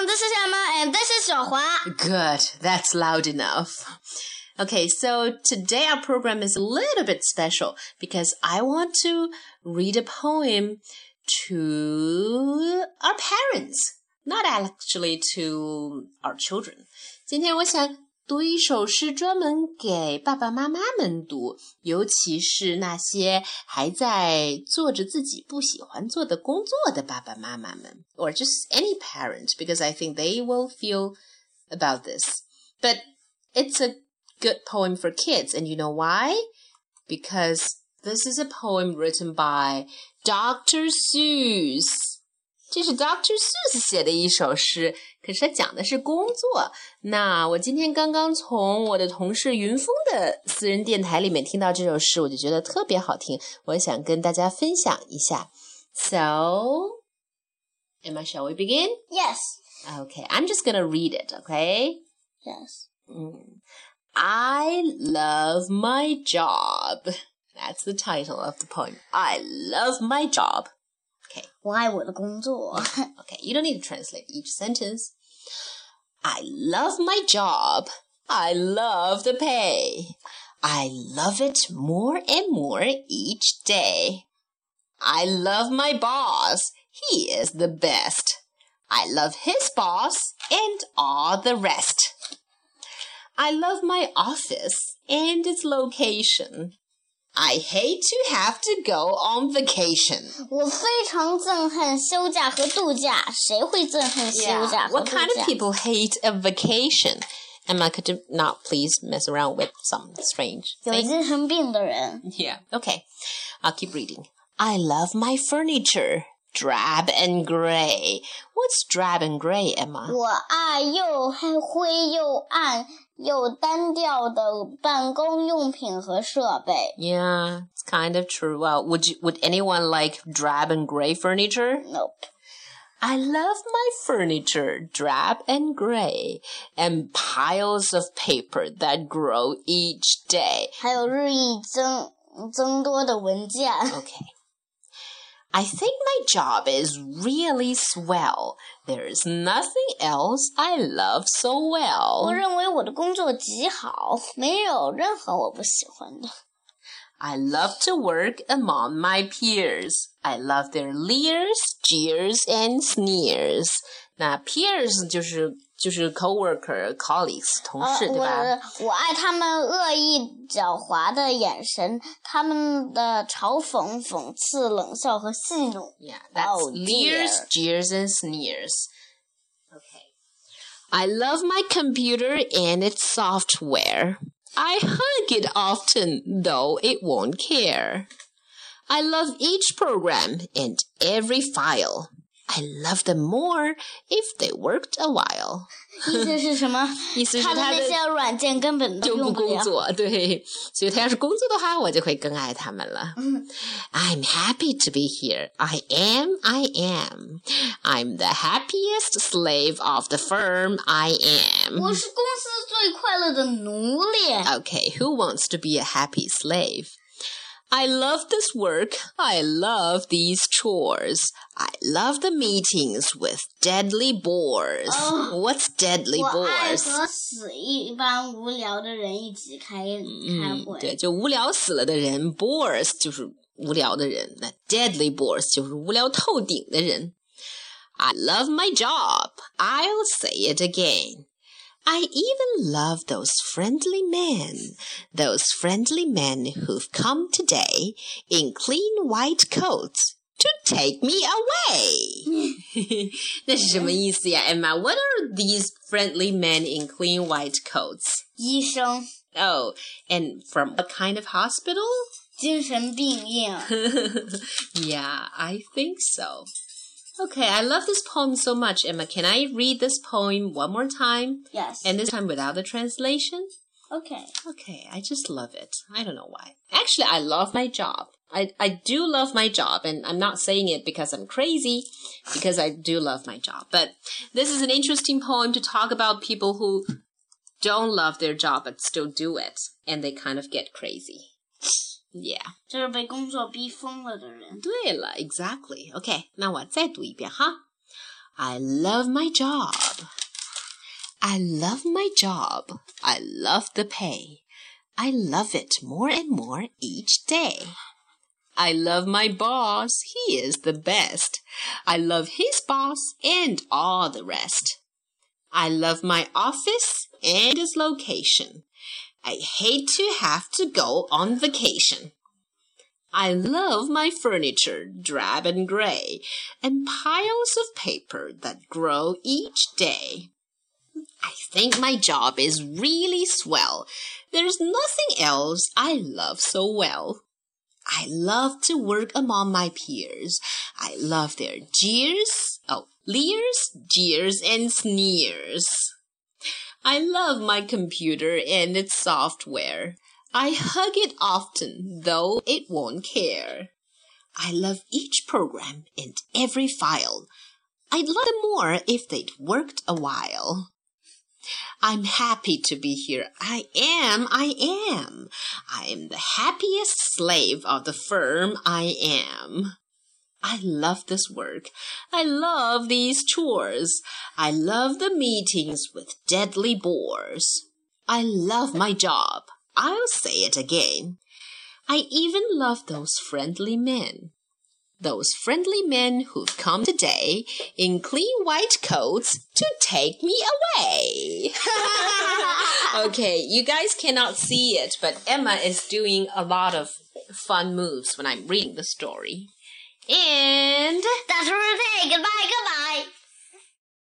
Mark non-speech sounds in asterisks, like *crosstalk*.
everyone. This is Emma, and this is 小华。 Good, that's loud enough. Okay, so today our program is a little bit special because I want to read a poem to our parents, not actually to our children. 今天我想 读一首诗，专门给爸爸妈妈们读，尤其是那些还在做着自己不喜欢做的工作的爸爸妈妈们，or just any parent, because I think they will feel about this. But it's a good poem for kids, and you know why? Because this is a poem written by Dr. Seuss. 这是 Dr. Seuss 写的一首诗，可是他讲的是工作。那我今天刚刚从我的同事云峰的私人电台里面听到这首诗，我就觉得特别好听，我想跟大家分享一下。So, Emma, shall we begin? Yes. Okay, I'm just gonna read it. Okay. Yes. Mm. I love my job. That's the title of the poem. I love my job. 我爱我的工作。 Okay, *laughs* you don't need to translate each sentence. I love my job. I love the pay. I love it more and more each day. I love my boss. He is the best. I love his boss and all the rest. I love my office and its location. I hate to have to go on vacation. 我非常憎恨休假和度假，谁会憎恨休假和 What 度 kind of 假？ people hate a vacation? Emma, could you not please mess around with some strange 有 thing? 精神病的人。 Yeah. Okay. I'll keep reading. I love my furniture. Drab and gray. What's drab and gray, Emma? 我爱又黑灰又暗 又单调的办公用品和设备。 Yeah, it's kind of true. Well, would you, would anyone like drab and gray furniture? Nope. I love my furniture, drab and gray, and piles of paper that grow each day. 还有日益增增多的文件。 Okay. I think my job is really swell. There's nothing else I love so 我 well. 认为我的工作极好，没有任何我不喜欢的。 I love to work among my peers. I love their leers, jeers, and sneers. 那 peers 就是 就是 coworker, colleagues, 同呃，事，对吧？我我爱他们恶意狡猾的眼神，他们的嘲讽、讽刺、冷笑和戏弄。 Yeah, that's Oh, leers, dear. jeers, and sneers. Okay. I love my computer and its software. I hug it often, though it won't care. I love each program and every file. I love them more if they worked a while. 意思是什么？意思是他的他的那些软件根本都就不用不了。工作，对，所以他要是工作的话，我就会更爱他们了。I'm happy *laughs* *laughs* to be here. I am. I am. I'm the happiest slave of the firm. I am. 我是公司最快乐的奴隶。 Okay, who wants to be a happy slave? I love this work. I love these chores. I love the meetings with deadly bores. Oh. What's deadly *laughs* 我爱 bores? 和死一般无聊的人一起开开嗯，会。对，就无聊死了的人，bores 就是无聊的人，那 deadly bores 就是无聊透顶的人。I love my job. I'll say it again. I even love those friendly men, those friendly men who've come today in clean white coats to take me away. *laughs* 那是什么意思呀，Emma? What are these friendly men in clean white coats? 医生， Oh, and from what kind of hospital? 精神病院。 yeah, *laughs* I think so. Okay, I love this poem so much, Emma. Can I read this poem one more time? Yes. And this time without the translation? okay. Okay, I just love it. I don't know why. Actually, I love my job. I, I do love my job, and I'm not saying it because I'm crazy, because I do love my job. But this is an interesting poem to talk about people who don't love their job but still do it, and they kind of get crazy. Yeah. 这是被工作逼疯了的人。对了，exactly. OK，那我再读一遍哈。I love my job. I love my job. I love the pay. I love it more and more each day. I love my boss. He is the best. I love his boss and all the rest. I love my office and its location. I hate to have to go on vacation. I love my furniture, drab and gray, and piles of paper that grow each day. I think my job is really swell. There's nothing else I love so well. I love to work among my peers. I love their jeers, oh, leers, jeers, and sneers. I love my computer and its software. I hug it often, though it won't care. I love each program and every file. I'd love them more if they'd worked a while. I'm happy to be here. I am, I am. I am the happiest slave of the firm I am. I love this work. I love these chores. I love the meetings with deadly bores. I love my job. I'll say it again. I even love those friendly men those friendly men who've come today in clean white coats to take me away. *laughs* okay, you guys cannot see it, but Emma is doing a lot of fun moves when I'm reading the story. And that's Ruby. Goodbye, goodbye.